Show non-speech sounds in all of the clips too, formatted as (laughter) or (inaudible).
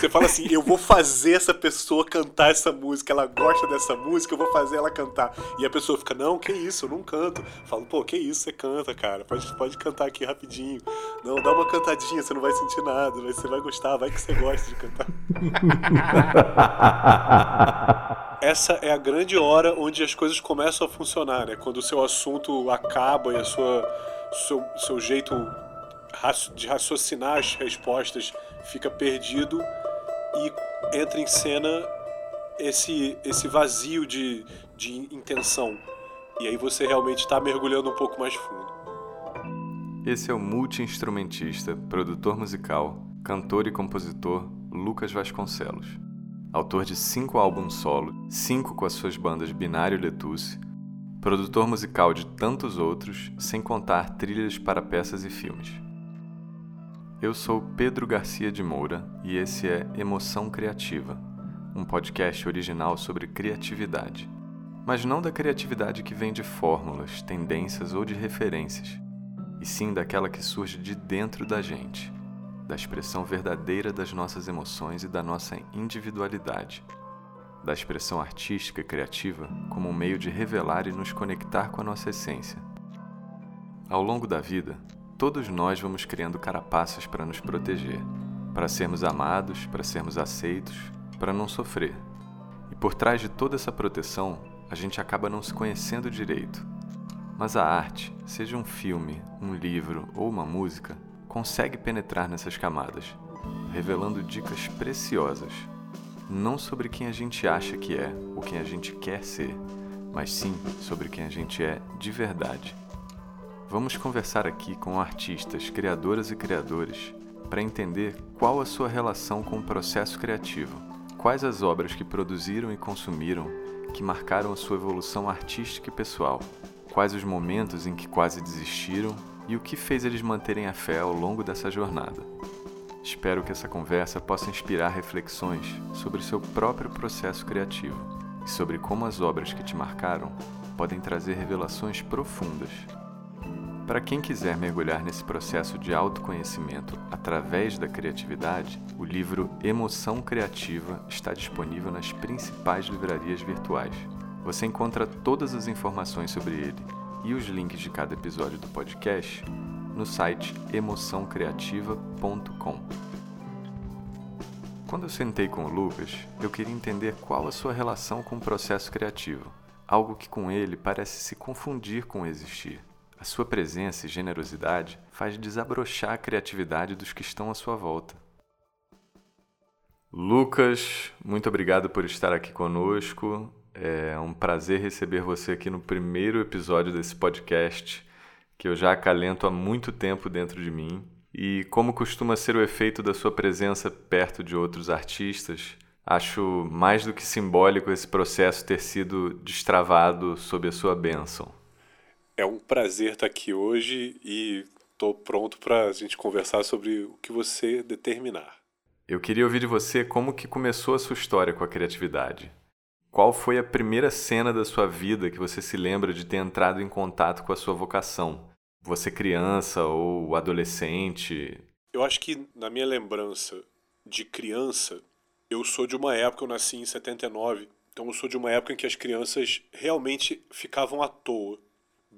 Você fala assim, eu vou fazer essa pessoa cantar essa música, ela gosta dessa música, eu vou fazer ela cantar. E a pessoa fica, não, que isso, eu não canto. Falo, pô, que isso, você canta, cara, pode, pode cantar aqui rapidinho. Não, dá uma cantadinha, você não vai sentir nada, você vai gostar, vai que você gosta de cantar. Essa é a grande hora onde as coisas começam a funcionar, né? Quando o seu assunto acaba e a sua seu, seu jeito de raciocinar as respostas fica perdido e entra em cena esse, esse vazio de, de intenção. E aí você realmente está mergulhando um pouco mais fundo. Esse é o multi-instrumentista, produtor musical, cantor e compositor Lucas Vasconcelos. Autor de cinco álbuns solo, cinco com as suas bandas Binário e Letusse, produtor musical de tantos outros, sem contar trilhas para peças e filmes. Eu sou Pedro Garcia de Moura e esse é Emoção Criativa, um podcast original sobre criatividade. Mas não da criatividade que vem de fórmulas, tendências ou de referências, e sim daquela que surge de dentro da gente, da expressão verdadeira das nossas emoções e da nossa individualidade, da expressão artística e criativa como um meio de revelar e nos conectar com a nossa essência. Ao longo da vida, todos nós vamos criando carapaças para nos proteger, para sermos amados, para sermos aceitos, para não sofrer. E por trás de toda essa proteção, a gente acaba não se conhecendo direito. Mas a arte, seja um filme, um livro ou uma música, consegue penetrar nessas camadas, revelando dicas preciosas, não sobre quem a gente acha que é ou quem a gente quer ser, mas sim sobre quem a gente é de verdade. Vamos conversar aqui com artistas, criadoras e criadores para entender qual a sua relação com o processo criativo, quais as obras que produziram e consumiram que marcaram a sua evolução artística e pessoal, quais os momentos em que quase desistiram e o que fez eles manterem a fé ao longo dessa jornada. Espero que essa conversa possa inspirar reflexões sobre o seu próprio processo criativo e sobre como as obras que te marcaram podem trazer revelações profundas para quem quiser mergulhar nesse processo de autoconhecimento através da criatividade, o livro Emoção Criativa está disponível nas principais livrarias virtuais. Você encontra todas as informações sobre ele e os links de cada episódio do podcast no site emoçãocreativa.com. Quando eu sentei com o Lucas, eu queria entender qual a sua relação com o processo criativo, algo que com ele parece se confundir com existir. A sua presença e generosidade faz desabrochar a criatividade dos que estão à sua volta. Lucas, muito obrigado por estar aqui conosco. É um prazer receber você aqui no primeiro episódio desse podcast que eu já acalento há muito tempo dentro de mim. E como costuma ser o efeito da sua presença perto de outros artistas, acho mais do que simbólico esse processo ter sido destravado sob a sua bênção. É um prazer estar aqui hoje e estou pronto para a gente conversar sobre o que você determinar. Eu queria ouvir de você como que começou a sua história com a criatividade. Qual foi a primeira cena da sua vida que você se lembra de ter entrado em contato com a sua vocação? Você criança ou adolescente? Eu acho que na minha lembrança de criança, eu sou de uma época, eu nasci em 79, então eu sou de uma época em que as crianças realmente ficavam à toa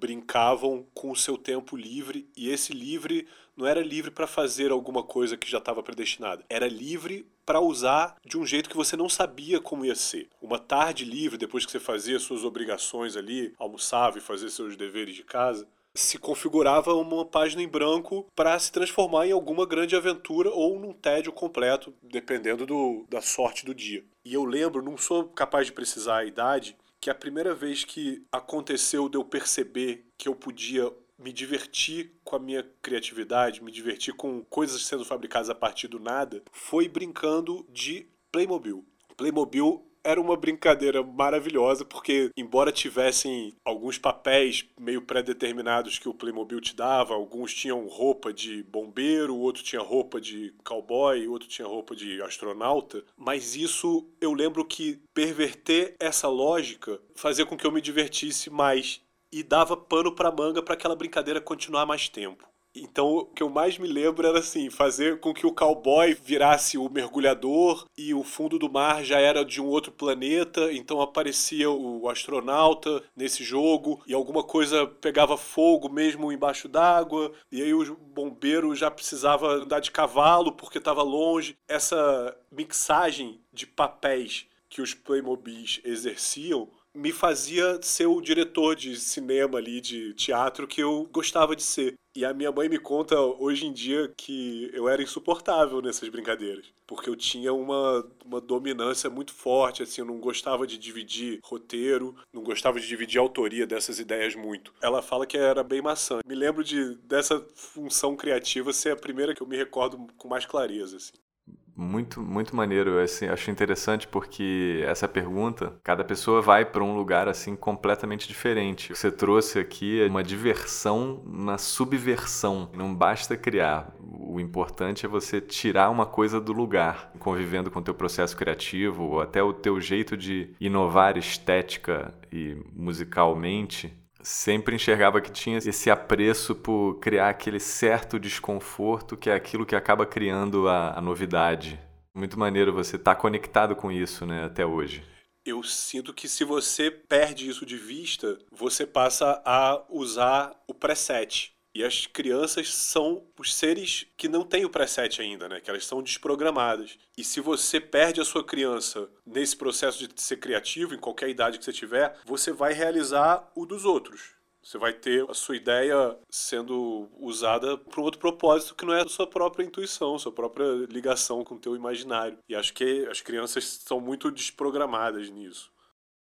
brincavam com o seu tempo livre e esse livre não era livre para fazer alguma coisa que já estava predestinada, era livre para usar de um jeito que você não sabia como ia ser. Uma tarde livre, depois que você fazia suas obrigações ali, almoçava e fazia seus deveres de casa, se configurava uma página em branco para se transformar em alguma grande aventura ou num tédio completo, dependendo do, da sorte do dia. E eu lembro, não sou capaz de precisar a idade, que a primeira vez que aconteceu de eu perceber que eu podia me divertir com a minha criatividade, me divertir com coisas sendo fabricadas a partir do nada, foi brincando de Playmobil. Playmobil era uma brincadeira maravilhosa, porque, embora tivessem alguns papéis meio pré-determinados que o Playmobil te dava, alguns tinham roupa de bombeiro, outro tinha roupa de cowboy, outro tinha roupa de astronauta, mas isso eu lembro que perverter essa lógica fazia com que eu me divertisse mais e dava pano para manga para aquela brincadeira continuar mais tempo. Então, o que eu mais me lembro era assim, fazer com que o cowboy virasse o mergulhador e o fundo do mar já era de um outro planeta, então aparecia o astronauta nesse jogo e alguma coisa pegava fogo mesmo embaixo d'água, e aí o bombeiro já precisava andar de cavalo porque estava longe. Essa mixagem de papéis que os Playmobis exerciam me fazia ser o diretor de cinema ali, de teatro que eu gostava de ser. E a minha mãe me conta hoje em dia que eu era insuportável nessas brincadeiras. Porque eu tinha uma, uma dominância muito forte, assim, eu não gostava de dividir roteiro, não gostava de dividir autoria dessas ideias muito. Ela fala que era bem maçã. Me lembro de dessa função criativa ser a primeira que eu me recordo com mais clareza, assim. Muito, muito maneiro. Assim, acho interessante porque essa pergunta, cada pessoa vai para um lugar assim completamente diferente. Você trouxe aqui uma diversão na subversão. Não basta criar. O importante é você tirar uma coisa do lugar, convivendo com o teu processo criativo, ou até o teu jeito de inovar estética e musicalmente sempre enxergava que tinha esse apreço por criar aquele certo desconforto que é aquilo que acaba criando a, a novidade. Muito maneiro você estar tá conectado com isso, né, até hoje. Eu sinto que se você perde isso de vista, você passa a usar o preset. E as crianças são os seres que não têm o preset ainda, né? Que elas são desprogramadas. E se você perde a sua criança nesse processo de ser criativo, em qualquer idade que você tiver, você vai realizar o dos outros. Você vai ter a sua ideia sendo usada para um outro propósito que não é a sua própria intuição, sua própria ligação com o teu imaginário. E acho que as crianças são muito desprogramadas nisso.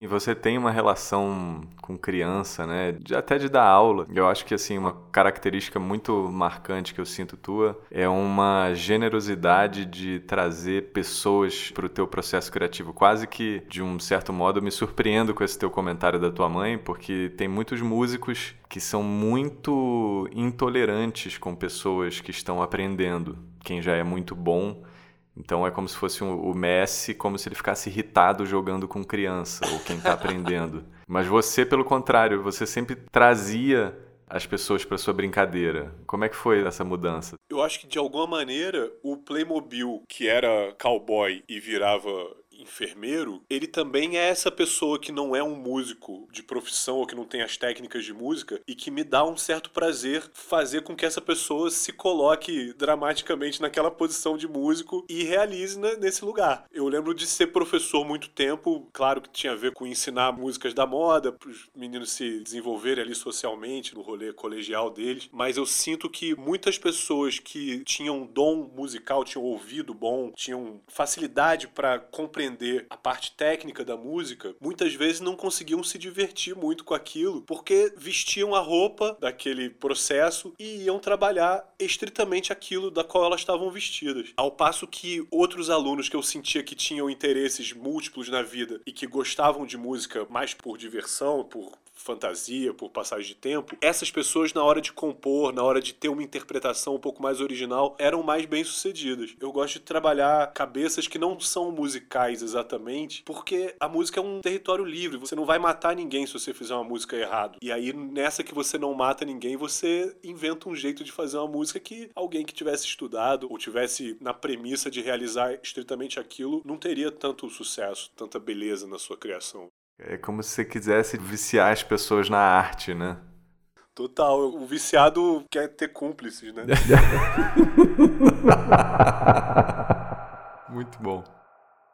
E você tem uma relação com criança, né? De, até de dar aula. Eu acho que assim uma característica muito marcante que eu sinto tua é uma generosidade de trazer pessoas para o teu processo criativo. Quase que de um certo modo eu me surpreendo com esse teu comentário da tua mãe, porque tem muitos músicos que são muito intolerantes com pessoas que estão aprendendo. Quem já é muito bom então é como se fosse o Messi, como se ele ficasse irritado jogando com criança ou quem está aprendendo. (laughs) Mas você, pelo contrário, você sempre trazia as pessoas para sua brincadeira. Como é que foi essa mudança? Eu acho que de alguma maneira o Playmobil, que era cowboy e virava enfermeiro, ele também é essa pessoa que não é um músico de profissão ou que não tem as técnicas de música e que me dá um certo prazer fazer com que essa pessoa se coloque dramaticamente naquela posição de músico e realize nesse lugar. Eu lembro de ser professor muito tempo, claro que tinha a ver com ensinar músicas da moda, para os meninos se desenvolverem ali socialmente no rolê colegial deles, mas eu sinto que muitas pessoas que tinham dom musical, tinham ouvido bom, tinham facilidade para compreender compreender a parte técnica da música, muitas vezes não conseguiam se divertir muito com aquilo, porque vestiam a roupa daquele processo e iam trabalhar estritamente aquilo da qual elas estavam vestidas. Ao passo que outros alunos que eu sentia que tinham interesses múltiplos na vida e que gostavam de música mais por diversão, por fantasia, por passagem de tempo, essas pessoas, na hora de compor, na hora de ter uma interpretação um pouco mais original, eram mais bem sucedidas. Eu gosto de trabalhar cabeças que não são musicais exatamente, porque a música é um território livre. Você não vai matar ninguém se você fizer uma música errado. E aí, nessa que você não mata ninguém, você inventa um jeito de fazer uma música que alguém que tivesse estudado ou tivesse na premissa de realizar estritamente aquilo não teria tanto sucesso, tanta beleza na sua criação. É como se você quisesse viciar as pessoas na arte, né? Total, o viciado quer ter cúmplices, né? (laughs) Muito bom.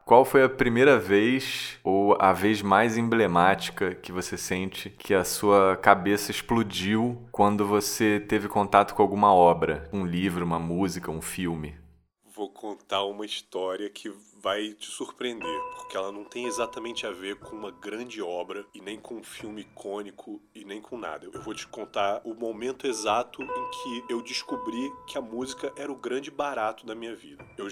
Qual foi a primeira vez ou a vez mais emblemática que você sente que a sua cabeça explodiu quando você teve contato com alguma obra? Um livro, uma música, um filme? Vou contar uma história que vai te surpreender, porque ela não tem exatamente a ver com uma grande obra e nem com um filme icônico e nem com nada. Eu vou te contar o momento exato em que eu descobri que a música era o grande barato da minha vida. Eu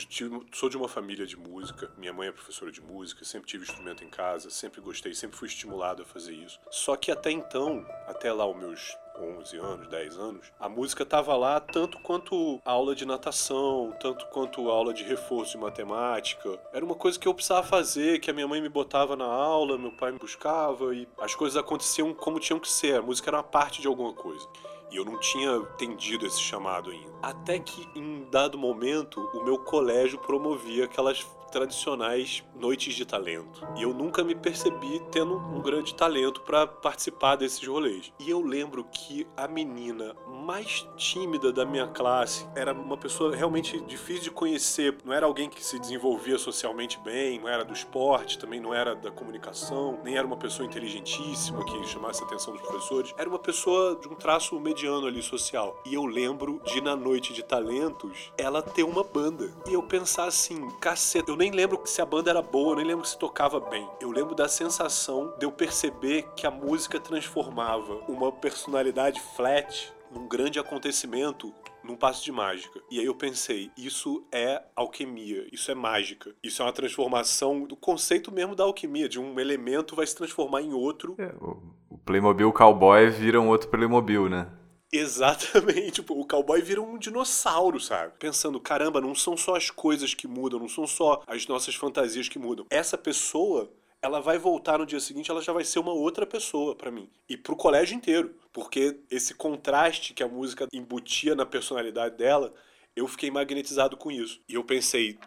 sou de uma família de música, minha mãe é professora de música, sempre tive instrumento em casa, sempre gostei, sempre fui estimulado a fazer isso. Só que até então, até lá os meus 11 anos, 10 anos, a música estava lá tanto quanto aula de natação, tanto quanto aula de reforço de matemática. Era uma coisa que eu precisava fazer, que a minha mãe me botava na aula, meu pai me buscava e as coisas aconteciam como tinham que ser. A música era uma parte de alguma coisa. E eu não tinha entendido esse chamado ainda. Até que em dado momento o meu colégio promovia aquelas tradicionais noites de talento. E eu nunca me percebi tendo um grande talento para participar desses rolês. E eu lembro que a menina mais tímida da minha classe era uma pessoa realmente difícil de conhecer. Não era alguém que se desenvolvia socialmente bem, não era do esporte, também não era da comunicação, nem era uma pessoa inteligentíssima que chamasse a atenção dos professores. Era uma pessoa de um traço mediano ali social. E eu lembro de na noite de talentos ela ter uma banda. E eu pensar assim, caceta, eu nem lembro se a banda era boa, eu nem lembro se tocava bem. Eu lembro da sensação de eu perceber que a música transformava uma personalidade flat num grande acontecimento num passo de mágica. E aí eu pensei, isso é alquimia, isso é mágica. Isso é uma transformação do conceito mesmo da alquimia, de um elemento vai se transformar em outro. É, o Playmobil Cowboy vira um outro Playmobil, né? Exatamente, (laughs) tipo, o cowboy vira um dinossauro, sabe? Pensando, caramba, não são só as coisas que mudam, não são só as nossas fantasias que mudam. Essa pessoa, ela vai voltar no dia seguinte, ela já vai ser uma outra pessoa para mim. E pro colégio inteiro. Porque esse contraste que a música embutia na personalidade dela, eu fiquei magnetizado com isso. E eu pensei,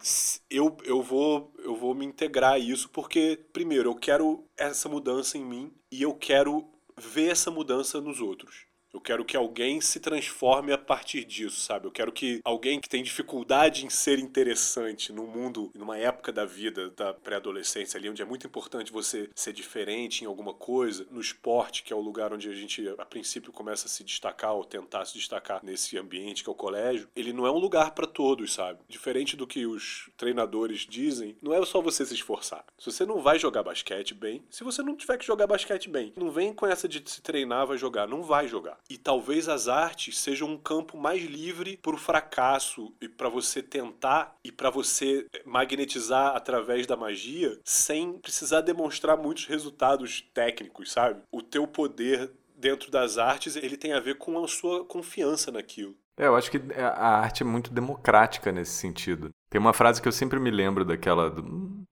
eu, eu, vou, eu vou me integrar a isso porque, primeiro, eu quero essa mudança em mim e eu quero ver essa mudança nos outros. Eu quero que alguém se transforme a partir disso, sabe? Eu quero que alguém que tem dificuldade em ser interessante no mundo, numa época da vida, da pré-adolescência ali, onde é muito importante você ser diferente em alguma coisa, no esporte, que é o lugar onde a gente, a princípio, começa a se destacar ou tentar se destacar nesse ambiente que é o colégio, ele não é um lugar para todos, sabe? Diferente do que os treinadores dizem, não é só você se esforçar. Se você não vai jogar basquete bem, se você não tiver que jogar basquete bem, não vem com essa de se treinar, vai jogar, não vai jogar. E talvez as artes sejam um campo mais livre para o fracasso e para você tentar e para você magnetizar através da magia sem precisar demonstrar muitos resultados técnicos, sabe? O teu poder dentro das artes, ele tem a ver com a sua confiança naquilo. É, eu acho que a arte é muito democrática nesse sentido. Tem uma frase que eu sempre me lembro daquela.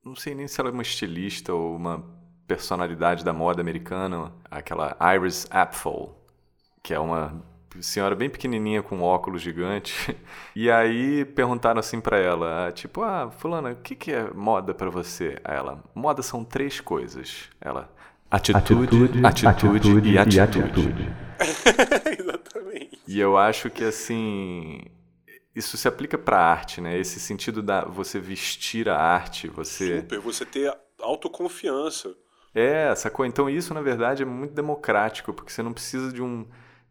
Não sei nem se ela é uma estilista ou uma personalidade da moda americana, aquela Iris Apfel, que é uma senhora bem pequenininha com óculos gigante. (laughs) E aí perguntaram assim para ela, tipo, ah, fulana, o que, que é moda para você? Aí ela, moda são três coisas. Ela, atitude, atitude, atitude, atitude e atitude. E atitude. (laughs) Exatamente. E eu acho que assim, isso se aplica para arte, né? Esse sentido da você vestir a arte, você Super, você ter autoconfiança. É, sacou? Então isso, na verdade, é muito democrático, porque você não precisa de um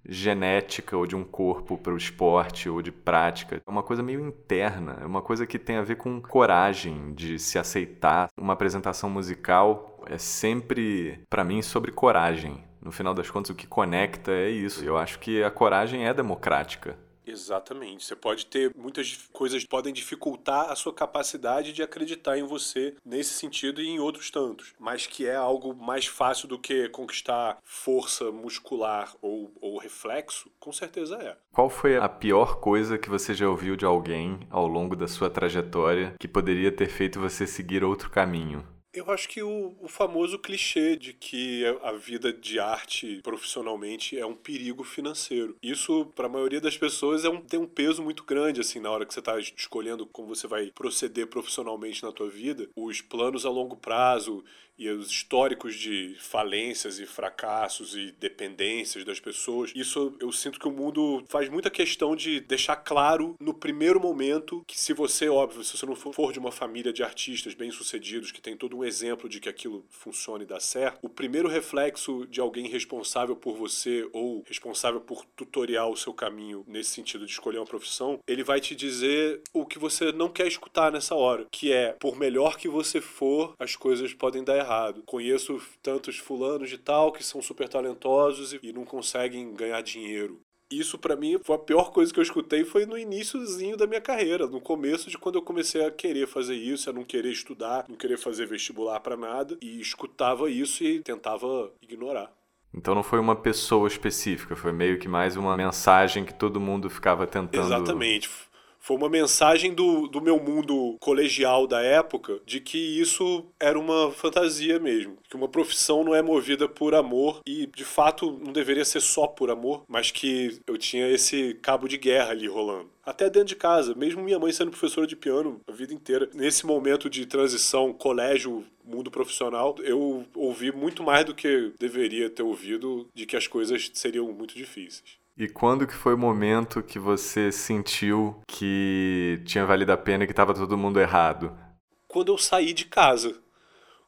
genética ou de um corpo para o esporte ou de prática. É uma coisa meio interna, é uma coisa que tem a ver com coragem de se aceitar. Uma apresentação musical é sempre, para mim, sobre coragem. No final das contas, o que conecta é isso. Eu acho que a coragem é democrática. Exatamente. Você pode ter muitas coisas que podem dificultar a sua capacidade de acreditar em você nesse sentido e em outros tantos, mas que é algo mais fácil do que conquistar força muscular ou, ou reflexo, com certeza é. Qual foi a pior coisa que você já ouviu de alguém ao longo da sua trajetória que poderia ter feito você seguir outro caminho? Eu acho que o, o, famoso clichê de que a vida de arte profissionalmente é um perigo financeiro. Isso, para a maioria das pessoas, é um, tem um peso muito grande, assim, na hora que você está escolhendo como você vai proceder profissionalmente na tua vida. Os planos a longo prazo e os históricos de falências e fracassos e dependências das pessoas, isso eu sinto que o mundo faz muita questão de deixar claro no primeiro momento que se você, óbvio, se você não for de uma família de artistas bem-sucedidos que tem todo um exemplo de que aquilo funcione e dá certo, o primeiro reflexo de alguém responsável por você ou responsável por tutoriar o seu caminho nesse sentido de escolher uma profissão, ele vai te dizer o que você não quer escutar nessa hora, que é por melhor que você for, as coisas podem dar errado. Conheço tantos fulanos de tal que são super talentosos e não conseguem ganhar dinheiro. Isso para mim foi a pior coisa que eu escutei foi no iníciozinho da minha carreira, no começo de quando eu comecei a querer fazer isso, a não querer estudar, não querer fazer vestibular para nada e escutava isso e tentava ignorar. Então não foi uma pessoa específica, foi meio que mais uma mensagem que todo mundo ficava tentando. Exatamente Foi uma mensagem do, do meu mundo colegial da época de que isso era uma fantasia mesmo. Que uma profissão não é movida por amor e, de fato, não deveria ser só por amor, mas que eu tinha esse cabo de guerra ali rolando até dentro de casa, mesmo minha mãe sendo professora de piano a vida inteira. Nesse momento de transição colégio mundo profissional, eu ouvi muito mais do que deveria ter ouvido de que as coisas seriam muito difíceis. E quando que foi o momento que você sentiu que tinha valido a pena e que estava todo mundo errado? Quando eu saí de casa.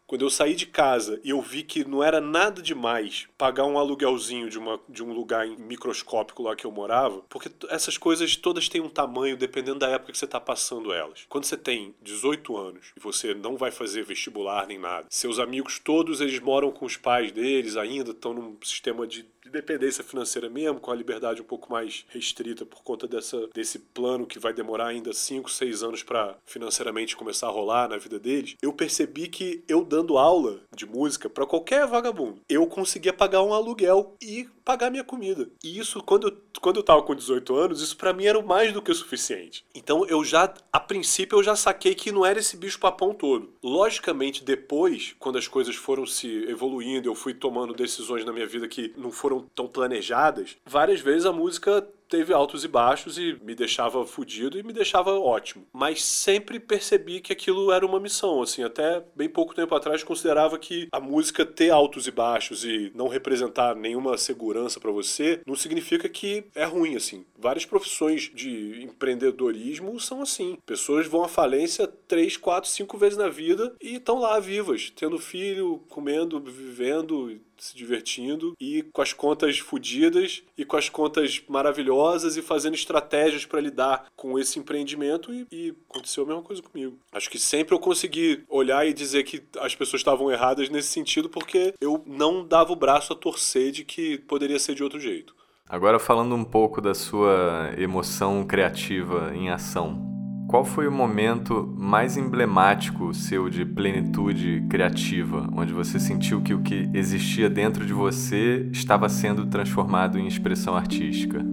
Quando eu saí de casa e eu vi que não era nada demais pagar um aluguelzinho de, uma, de um lugar microscópico lá que eu morava, porque essas coisas todas têm um tamanho dependendo da época que você está passando elas. Quando você tem 18 anos e você não vai fazer vestibular nem nada, seus amigos todos eles moram com os pais deles ainda, estão num sistema de dependência financeira mesmo, com a liberdade um pouco mais restrita por conta dessa, desse plano que vai demorar ainda 5, 6 anos para financeiramente começar a rolar na vida deles, eu percebi que eu dando aula de música para qualquer vagabundo, eu conseguia pagar um aluguel e pagar minha comida. E isso, quando eu, quando eu tava com 18 anos, isso para mim era mais do que o suficiente. Então eu já, a princípio, eu já saquei que não era esse bicho papão todo. Logicamente, depois, quando as coisas foram se evoluindo, eu fui tomando decisões na minha vida que não foram tão planejadas, várias vezes a música teve altos e baixos e me deixava fudido e me deixava ótimo. Mas sempre percebi que aquilo era uma missão, assim, até bem pouco tempo atrás considerava que a música ter altos e baixos e não representar nenhuma segurança para você não significa que é ruim, assim. Várias profissões de empreendedorismo são assim. Pessoas vão à falência três, quatro, cinco vezes na vida e estão lá vivas, tendo filho, comendo, vivendo, se divertindo e com as contas fodidas e com as contas maravilhosas e fazendo estratégias para lidar com esse empreendimento e, e, aconteceu a mesma coisa comigo. Acho que sempre eu consegui olhar e dizer que as pessoas estavam erradas nesse sentido porque eu não dava o braço a torcer de que poderia ser de outro jeito. Agora falando um pouco da sua emoção criativa em ação. Qual foi o momento mais emblemático seu de plenitude criativa, onde você sentiu que o que existia dentro de você estava sendo transformado em expressão artística?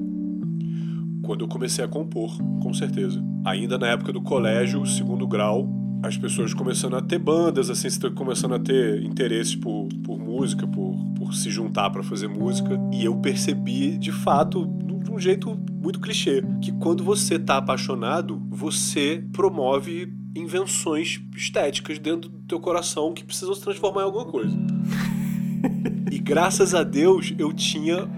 Quando eu comecei a compor, com certeza. Ainda na época do colégio, segundo grau, as pessoas começando a ter bandas, assim, começando a ter interesse por, por música, por, por se juntar para fazer música. E eu percebi, de fato, um jeito muito clichê, que quando você tá apaixonado, você promove invenções estéticas dentro do teu coração que precisam se transformar em alguma coisa. e graças a Deus eu tinha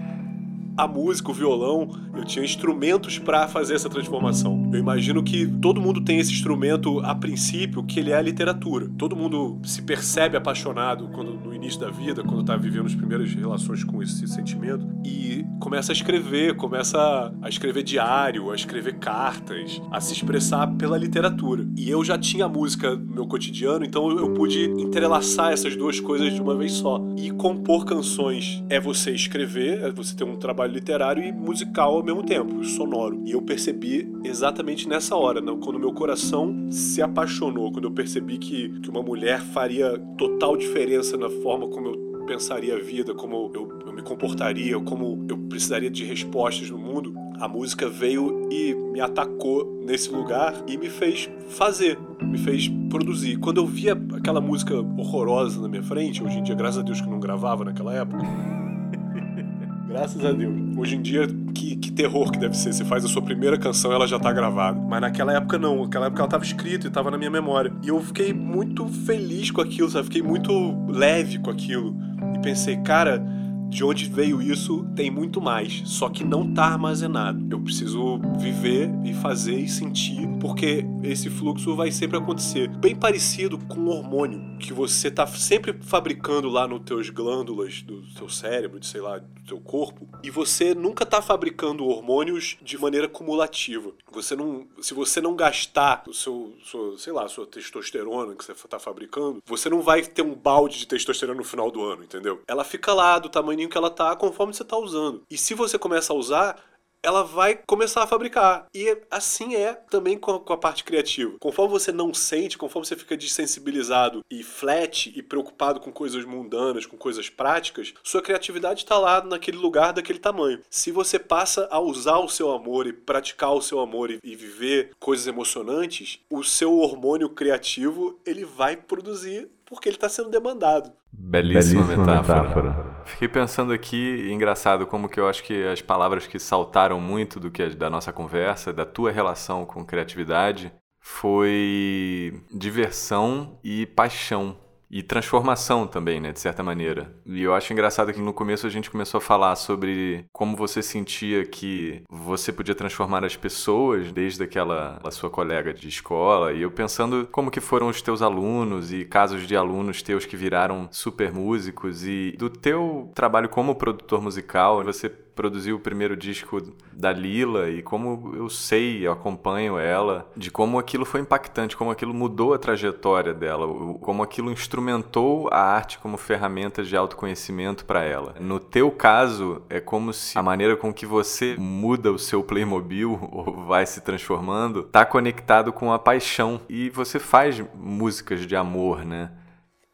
a música, o violão, eu tinha instrumentos para fazer essa transformação. Eu imagino que todo mundo tem esse instrumento a princípio, que ele é a literatura. Todo mundo se percebe apaixonado quando no início da vida, quando tá vivendo as primeiras relações com esse sentimento e começa a escrever, começa a escrever diário, a escrever cartas, a se expressar pela literatura. E eu já tinha música no meu cotidiano, então eu pude entrelaçar essas duas coisas de uma vez só. E compor canções é você escrever, é você ter um trabalho trabalho literário e musical ao mesmo tempo, sonoro. E eu percebi exatamente nessa hora, não, quando meu coração se apaixonou, quando eu percebi que, que uma mulher faria total diferença na forma como eu pensaria a vida, como eu, eu me comportaria, como eu precisaria de respostas no mundo, a música veio e me atacou nesse lugar e me fez fazer, me fez produzir. Quando eu via aquela música horrorosa na minha frente, hoje em dia, graças a Deus que não gravava naquela época, Graças a Deus. Hoje em dia, que, que terror que deve ser. Você faz a sua primeira canção ela já tá gravada. Mas naquela época não. Naquela época ela tava escrita e tava na minha memória. E eu fiquei muito feliz com aquilo, sabe? Fiquei muito leve com aquilo. E pensei, cara de onde veio isso tem muito mais, só que não tá armazenado. Eu preciso viver e fazer e sentir, porque esse fluxo vai sempre acontecer. Bem parecido com um hormônio que você tá sempre fabricando lá nos teus glândulas do seu cérebro, de sei lá, do teu corpo, e você nunca tá fabricando hormônios de maneira cumulativa. Você não, se você não gastar o seu, seu sei lá, sua testosterona que você tá fabricando, você não vai ter um balde de testosterona no final do ano, entendeu? Ela fica lá do tamanho que ela tá conforme você tá usando. E se você começa a usar, ela vai começar a fabricar. E assim é também com a, com a parte criativa. Conforme você não sente, conforme você fica desensibilizado e flat e preocupado com coisas mundanas, com coisas práticas, sua criatividade está lá naquele lugar daquele tamanho. Se você passa a usar o seu amor e praticar o seu amor e, e viver coisas emocionantes, o seu hormônio criativo ele vai produzir porque ele está sendo demandado. Belíssima, Belíssima metáfora. metáfora. Fiquei pensando aqui, engraçado, como que eu acho que as palavras que saltaram muito do que da nossa conversa, da tua relação com criatividade, foi diversão e paixão e transformação também, né, de certa maneira. E eu acho engraçado que no começo a gente começou a falar sobre como você sentia que você podia transformar as pessoas desde aquela sua colega de escola, e eu pensando como que foram os teus alunos e casos de alunos teus que viraram super músicos e do teu trabalho como produtor musical, você produziu o primeiro disco da Lila e como eu sei, eu acompanho ela, de como aquilo foi impactante, como aquilo mudou a trajetória dela, como aquilo instrumentou a arte como ferramenta de autoconhecimento para ela. No teu caso, é como se a maneira com que você muda o seu Playmobil (laughs) ou vai se transformando está conectado com a paixão e você faz músicas de amor, né?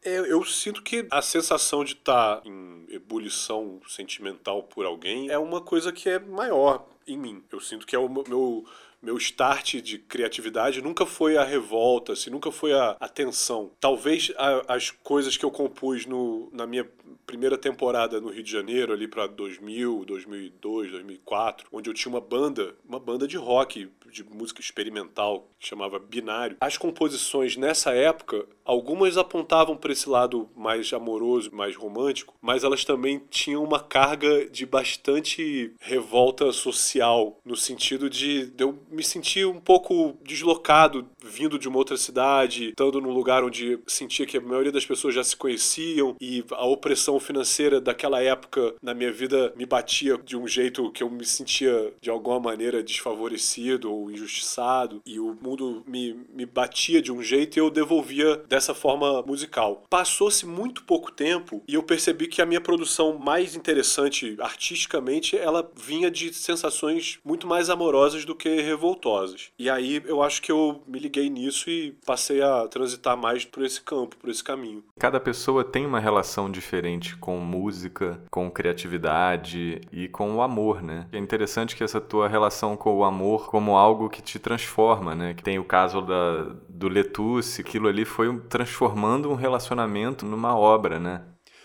É, eu sinto que a sensação de estar tá em ebulição sentimental por alguém é uma coisa que é maior em mim. Eu sinto que é o meu meu start de criatividade nunca foi a revolta, assim, nunca foi a, a tensão. Talvez a, as coisas que eu compus no, na minha primeira temporada no Rio de Janeiro, ali para 2000, 2002, 2004, onde eu tinha uma banda, uma banda de rock, de música experimental, que chamava Binário. As composições nessa época, algumas apontavam para esse lado mais amoroso, mais romântico, mas elas também tinham uma carga de bastante revolta social, no sentido de, eu me sentir um pouco deslocado vindo de uma outra cidade, estando num lugar onde sentia que a maioria das pessoas já se conheciam e a opressão financeira daquela época na minha vida me batia de um jeito que eu me sentia de alguma maneira desfavorecido ou injustiçado. E o mundo me, me batia de um jeito e eu devolvia dessa forma musical. Passou-se muito pouco tempo e eu percebi que a minha produção mais interessante artisticamente ela vinha de sensações muito mais amorosas do que revoltosas. E aí eu acho que eu me liguei nisso e passei a transitar mais por esse campo, por esse caminho. Cada pessoa tem uma relação diferente com música, com criatividade e com o amor, né? É interessante que essa tua relação com o amor como algo que te transforma, né? Que tem o caso da, do Letusse, aquilo ali foi transformando um relacionamento numa obra, né?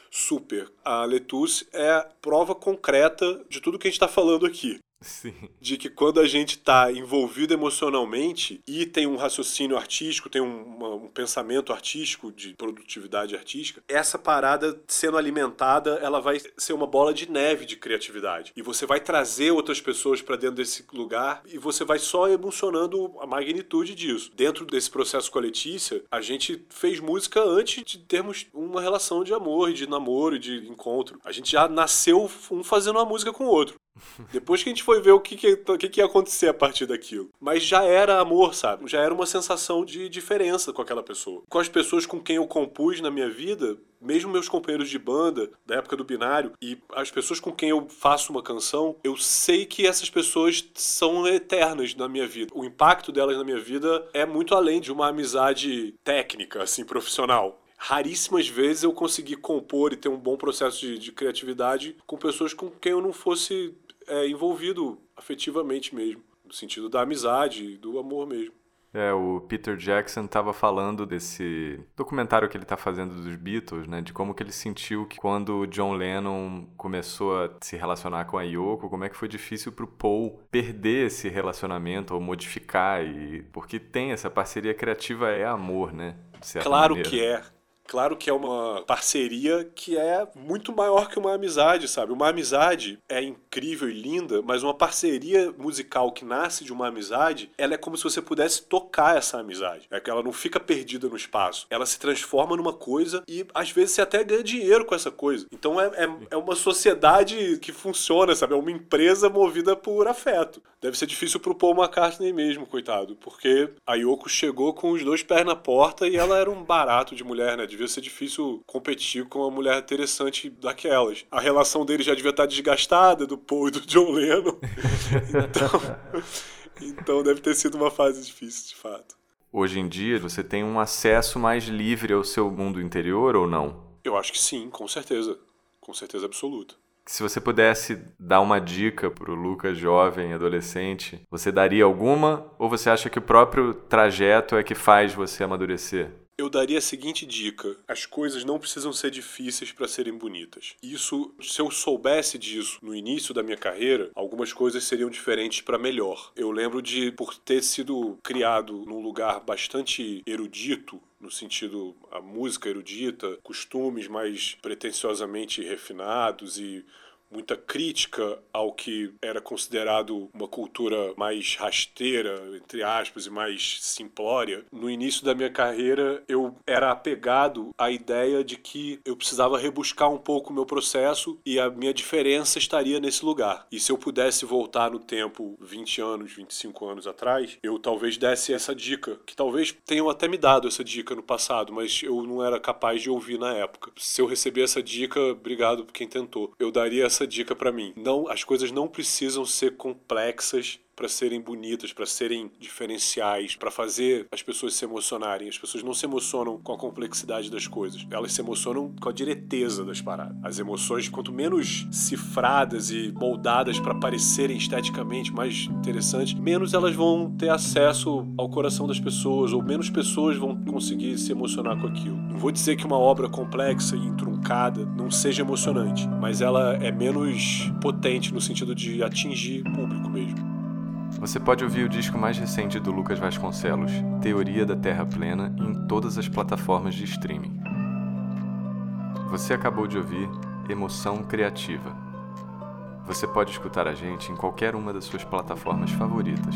Super. A Letus é prova concreta de tudo que a gente está falando aqui. Sim. De que quando a gente está envolvido emocionalmente e tem um raciocínio artístico, tem um, uma, um, pensamento artístico, de produtividade artística, essa parada sendo alimentada, ela vai ser uma bola de neve de criatividade. E você vai trazer outras pessoas para dentro desse lugar e você vai só emocionando a magnitude disso. Dentro desse processo com a Letícia, a gente fez música antes de termos uma relação de amor, de namoro, de encontro. A gente já nasceu um fazendo uma música com o outro. Depois que a gente foi ver o que, que, que, que ia acontecer a partir daquilo. Mas já era amor, sabe? Já era uma sensação de diferença com aquela pessoa. Com as pessoas com quem eu compus na minha vida, mesmo meus companheiros de banda da época do binário e as pessoas com quem eu faço uma canção, eu sei que essas pessoas são eternas na minha vida. O impacto delas na minha vida é muito além de uma amizade técnica, assim, profissional raríssimas vezes eu consegui compor e ter um bom processo de, de criatividade com pessoas com quem eu não fosse é, envolvido afetivamente mesmo, no sentido da amizade, do amor mesmo. É, o Peter Jackson estava falando desse documentário que ele está fazendo dos Beatles, né? De como que ele sentiu que quando o John Lennon começou a se relacionar com a Yoko, como é que foi difícil para o Paul perder esse relacionamento ou modificar e porque tem essa parceria criativa é amor, né? claro maneira. que é. Claro que é uma parceria que é muito maior que uma amizade, sabe? Uma amizade é incrível e linda, mas uma parceria musical que nasce de uma amizade, ela é como se você pudesse tocar essa amizade. É que ela não fica perdida no espaço. Ela se transforma numa coisa e às vezes você até ganha dinheiro com essa coisa. Então é, é, é uma sociedade que funciona, sabe? É uma empresa movida por afeto. Deve ser difícil pro Paul McCartney mesmo, coitado, porque a Yoko chegou com os dois pés na porta e ela era um barato de mulher, né? Devia ser difícil competir com uma mulher interessante daquelas. A relação dele já devia estar desgastada, do Paul e do John Lennon. (laughs) então, então deve ter sido uma fase difícil, de fato. Hoje em dia, você tem um acesso mais livre ao seu mundo interior ou não? Eu acho que sim, com certeza. Com certeza absoluta. Se você pudesse dar uma dica para o Lucas jovem, adolescente, você daria alguma? Ou você acha que o próprio trajeto é que faz você amadurecer? Eu daria a seguinte dica: as coisas não precisam ser difíceis para serem bonitas. Isso, se eu soubesse disso no início da minha carreira, algumas coisas seriam diferentes para melhor. Eu lembro de, por ter sido criado num lugar bastante erudito, no sentido a música erudita, costumes mais pretensiosamente refinados e muita crítica ao que era considerado uma cultura mais rasteira, entre aspas, e mais simplória. No início da minha carreira, eu era apegado à ideia de que eu precisava rebuscar um pouco o meu processo e a minha diferença estaria nesse lugar. E se eu pudesse voltar no tempo 20 anos, 25 anos atrás, eu talvez desse essa dica, que talvez tenham até me dado essa dica no passado, mas eu não era capaz de ouvir na época. Se eu receber essa dica, obrigado por quem tentou. Eu daria dica para mim. Não, as coisas não precisam ser complexas para serem bonitas, para serem diferenciais, para fazer as pessoas se emocionarem. As pessoas não se emocionam com a complexidade das coisas, elas se emocionam com a direteza das paradas. As emoções, quanto menos cifradas e moldadas para parecerem esteticamente mais interessantes, menos elas vão ter acesso ao coração das pessoas, ou menos pessoas vão conseguir se emocionar com aquilo. Não vou dizer que uma obra complexa e truncada não seja emocionante, mas ela é menos potente no sentido de atingir público mesmo. Você pode ouvir o disco mais recente do Lucas Vasconcelos, Teoria da Terra Plena, em todas as plataformas de streaming. Você acabou de ouvir Emoção Criativa. Você pode escutar a gente em qualquer uma das suas plataformas favoritas.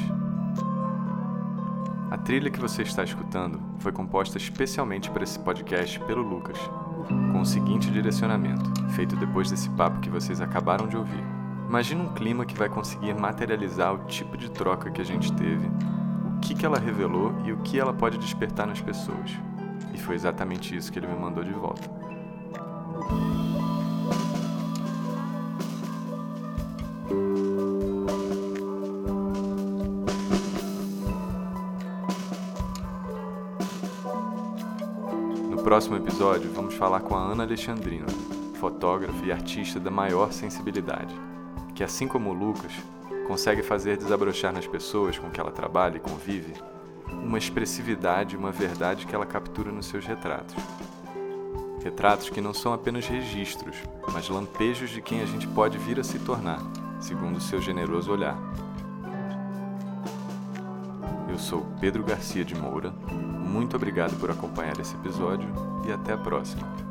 A trilha que você está escutando foi composta especialmente para esse podcast pelo Lucas, com o seguinte direcionamento, feito depois desse papo que vocês acabaram de ouvir. Imagina um clima que vai conseguir materializar o tipo de troca que a gente teve, o que, que ela revelou e o que ela pode despertar nas pessoas. E foi exatamente isso que ele me mandou de volta. No próximo episódio, vamos falar com a Ana Alexandrina, fotógrafa e artista da maior sensibilidade que, assim como Lucas, consegue fazer desabrochar nas pessoas com que ela trabalha e convive uma expressividade e uma verdade que ela captura nos seus retratos. Retratos que não são apenas registros, mas lampejos de quem a gente pode vir a se tornar, segundo o seu generoso olhar. Eu sou Pedro Garcia de Moura, muito obrigado por acompanhar esse episódio e até a próxima.